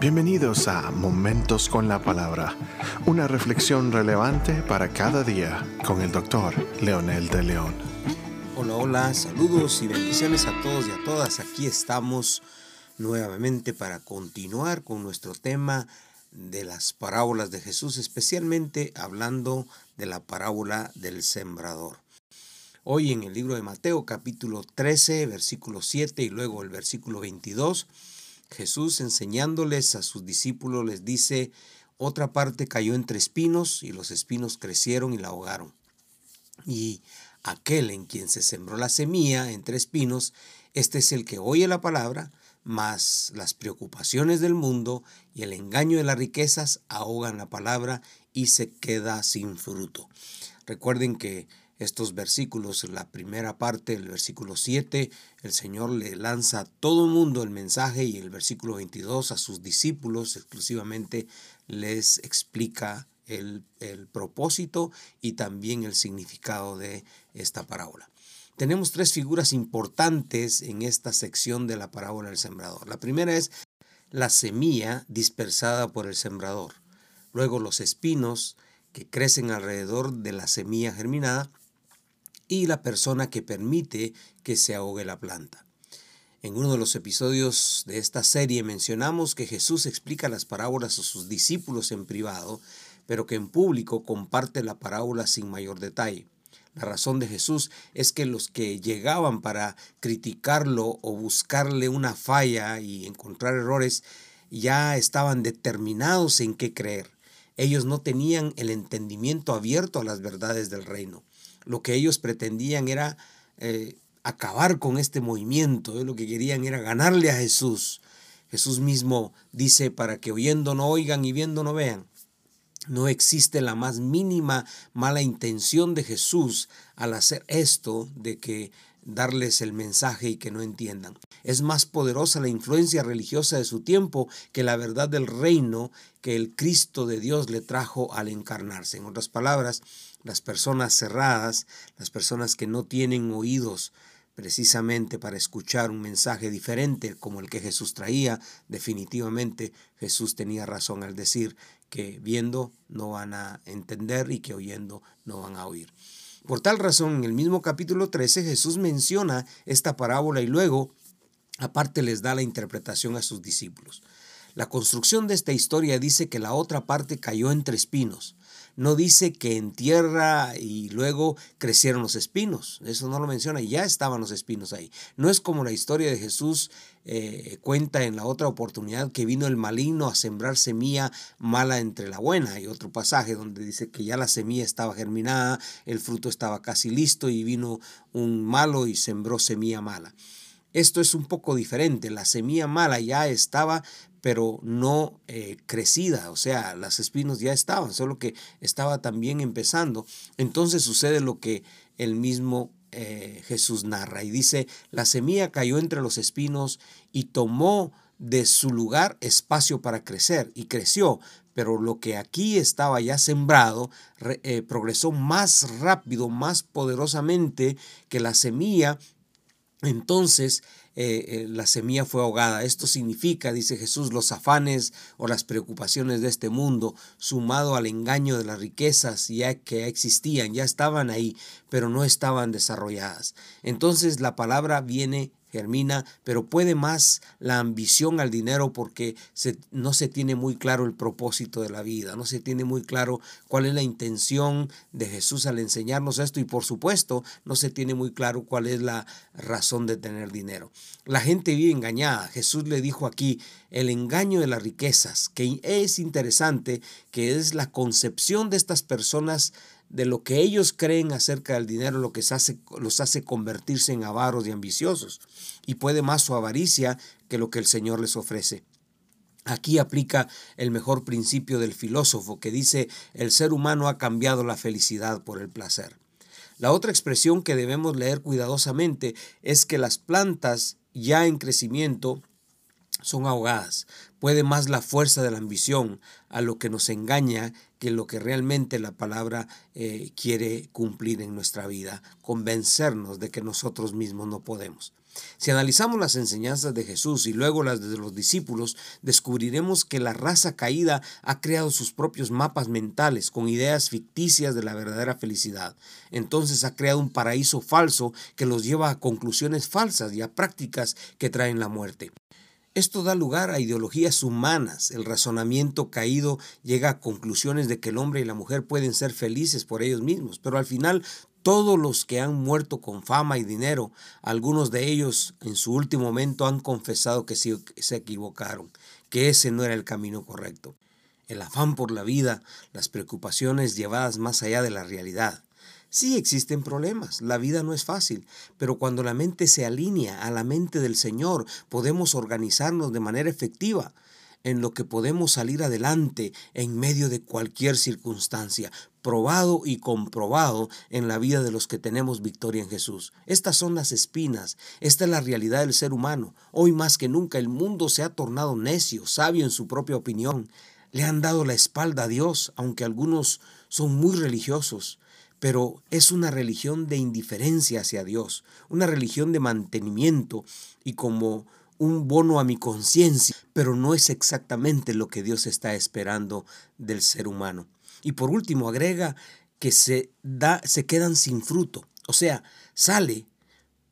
Bienvenidos a Momentos con la Palabra, una reflexión relevante para cada día con el doctor Leonel de León. Hola, hola, saludos y bendiciones a todos y a todas. Aquí estamos nuevamente para continuar con nuestro tema de las parábolas de Jesús, especialmente hablando de la parábola del sembrador. Hoy en el libro de Mateo capítulo 13, versículo 7 y luego el versículo 22 Jesús enseñándoles a sus discípulos les dice, otra parte cayó entre espinos y los espinos crecieron y la ahogaron. Y aquel en quien se sembró la semilla entre espinos, este es el que oye la palabra, mas las preocupaciones del mundo y el engaño de las riquezas ahogan la palabra y se queda sin fruto. Recuerden que estos versículos, la primera parte, el versículo 7, el Señor le lanza a todo el mundo el mensaje y el versículo 22 a sus discípulos exclusivamente les explica el, el propósito y también el significado de esta parábola. Tenemos tres figuras importantes en esta sección de la parábola del sembrador. La primera es la semilla dispersada por el sembrador. Luego los espinos que crecen alrededor de la semilla germinada y la persona que permite que se ahogue la planta. En uno de los episodios de esta serie mencionamos que Jesús explica las parábolas a sus discípulos en privado, pero que en público comparte la parábola sin mayor detalle. La razón de Jesús es que los que llegaban para criticarlo o buscarle una falla y encontrar errores ya estaban determinados en qué creer. Ellos no tenían el entendimiento abierto a las verdades del reino lo que ellos pretendían era eh, acabar con este movimiento, lo que querían era ganarle a Jesús. Jesús mismo dice para que oyendo no oigan y viendo no vean. No existe la más mínima mala intención de Jesús al hacer esto de que darles el mensaje y que no entiendan. Es más poderosa la influencia religiosa de su tiempo que la verdad del reino que el Cristo de Dios le trajo al encarnarse. En otras palabras, las personas cerradas, las personas que no tienen oídos precisamente para escuchar un mensaje diferente como el que Jesús traía, definitivamente Jesús tenía razón al decir que viendo no van a entender y que oyendo no van a oír. Por tal razón, en el mismo capítulo 13 Jesús menciona esta parábola y luego aparte les da la interpretación a sus discípulos. La construcción de esta historia dice que la otra parte cayó entre espinos no dice que en tierra y luego crecieron los espinos. Eso no lo menciona, ya estaban los espinos ahí. No es como la historia de Jesús eh, cuenta en la otra oportunidad que vino el maligno a sembrar semilla mala entre la buena. Hay otro pasaje donde dice que ya la semilla estaba germinada, el fruto estaba casi listo y vino un malo y sembró semilla mala. Esto es un poco diferente. La semilla mala ya estaba, pero no eh, crecida. O sea, las espinos ya estaban, solo que estaba también empezando. Entonces sucede lo que el mismo eh, Jesús narra y dice, la semilla cayó entre los espinos y tomó de su lugar espacio para crecer y creció, pero lo que aquí estaba ya sembrado eh, progresó más rápido, más poderosamente que la semilla entonces eh, eh, la semilla fue ahogada. Esto significa, dice Jesús, los afanes o las preocupaciones de este mundo, sumado al engaño de las riquezas ya que existían, ya estaban ahí, pero no estaban desarrolladas. Entonces la palabra viene germina, pero puede más la ambición al dinero porque no se tiene muy claro el propósito de la vida, no se tiene muy claro cuál es la intención de Jesús al enseñarnos esto y por supuesto no se tiene muy claro cuál es la razón de tener dinero. La gente vive engañada. Jesús le dijo aquí el engaño de las riquezas, que es interesante, que es la concepción de estas personas de lo que ellos creen acerca del dinero, lo que hace, los hace convertirse en avaros y ambiciosos. Y puede más su avaricia que lo que el Señor les ofrece. Aquí aplica el mejor principio del filósofo que dice el ser humano ha cambiado la felicidad por el placer. La otra expresión que debemos leer cuidadosamente es que las plantas ya en crecimiento son ahogadas. Puede más la fuerza de la ambición a lo que nos engaña que lo que realmente la palabra eh, quiere cumplir en nuestra vida, convencernos de que nosotros mismos no podemos. Si analizamos las enseñanzas de Jesús y luego las de los discípulos, descubriremos que la raza caída ha creado sus propios mapas mentales con ideas ficticias de la verdadera felicidad. Entonces ha creado un paraíso falso que los lleva a conclusiones falsas y a prácticas que traen la muerte. Esto da lugar a ideologías humanas. El razonamiento caído llega a conclusiones de que el hombre y la mujer pueden ser felices por ellos mismos, pero al final todos los que han muerto con fama y dinero, algunos de ellos en su último momento han confesado que se equivocaron, que ese no era el camino correcto. El afán por la vida, las preocupaciones llevadas más allá de la realidad, Sí existen problemas, la vida no es fácil, pero cuando la mente se alinea a la mente del Señor, podemos organizarnos de manera efectiva en lo que podemos salir adelante en medio de cualquier circunstancia, probado y comprobado en la vida de los que tenemos victoria en Jesús. Estas son las espinas, esta es la realidad del ser humano. Hoy más que nunca el mundo se ha tornado necio, sabio en su propia opinión. Le han dado la espalda a Dios, aunque algunos son muy religiosos pero es una religión de indiferencia hacia Dios, una religión de mantenimiento y como un bono a mi conciencia, pero no es exactamente lo que Dios está esperando del ser humano. Y por último agrega que se da se quedan sin fruto, o sea, sale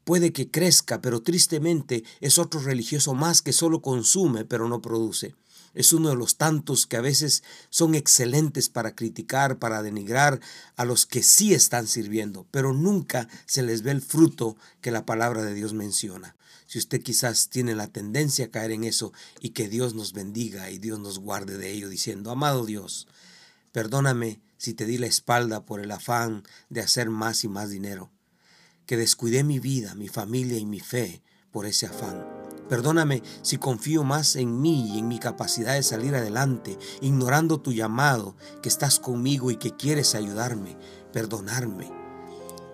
puede que crezca, pero tristemente es otro religioso más que solo consume, pero no produce. Es uno de los tantos que a veces son excelentes para criticar, para denigrar a los que sí están sirviendo, pero nunca se les ve el fruto que la palabra de Dios menciona. Si usted quizás tiene la tendencia a caer en eso y que Dios nos bendiga y Dios nos guarde de ello, diciendo, amado Dios, perdóname si te di la espalda por el afán de hacer más y más dinero, que descuidé mi vida, mi familia y mi fe por ese afán Perdóname si confío más en mí y en mi capacidad de salir adelante, ignorando tu llamado, que estás conmigo y que quieres ayudarme, perdonarme.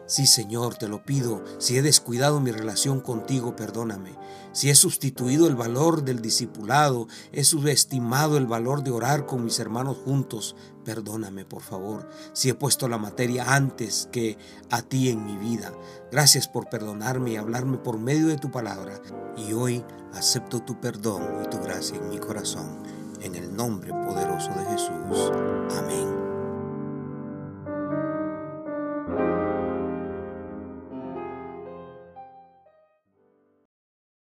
Sí, Señor, te lo pido. Si he descuidado mi relación contigo, perdóname. Si he sustituido el valor del discipulado, he subestimado el valor de orar con mis hermanos juntos, perdóname, por favor. Si he puesto la materia antes que a ti en mi vida. Gracias por perdonarme y hablarme por medio de tu palabra. Y hoy acepto tu perdón y tu gracia en mi corazón. En el nombre poderoso de Jesús. Amén.